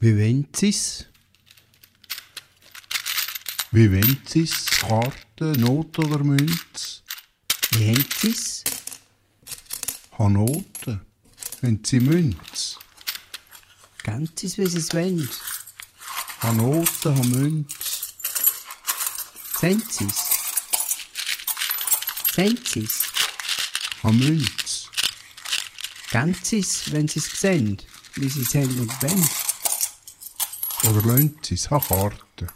Wie wollen Sie's? Wie wollen Sie's? Karte, Not oder Münz? Wie haben Sie's? Ha Noten. Wenn Sie Münz? Sie's, wie Sie's wollen? Ha Noten, ha Münz. Sehen Sie's? Sehen Sie's? Ha Münz. Sie's, wenn Sie's sehen? Wie Sie's haben und wenn? Oder lassen Sie's? Ha Karte.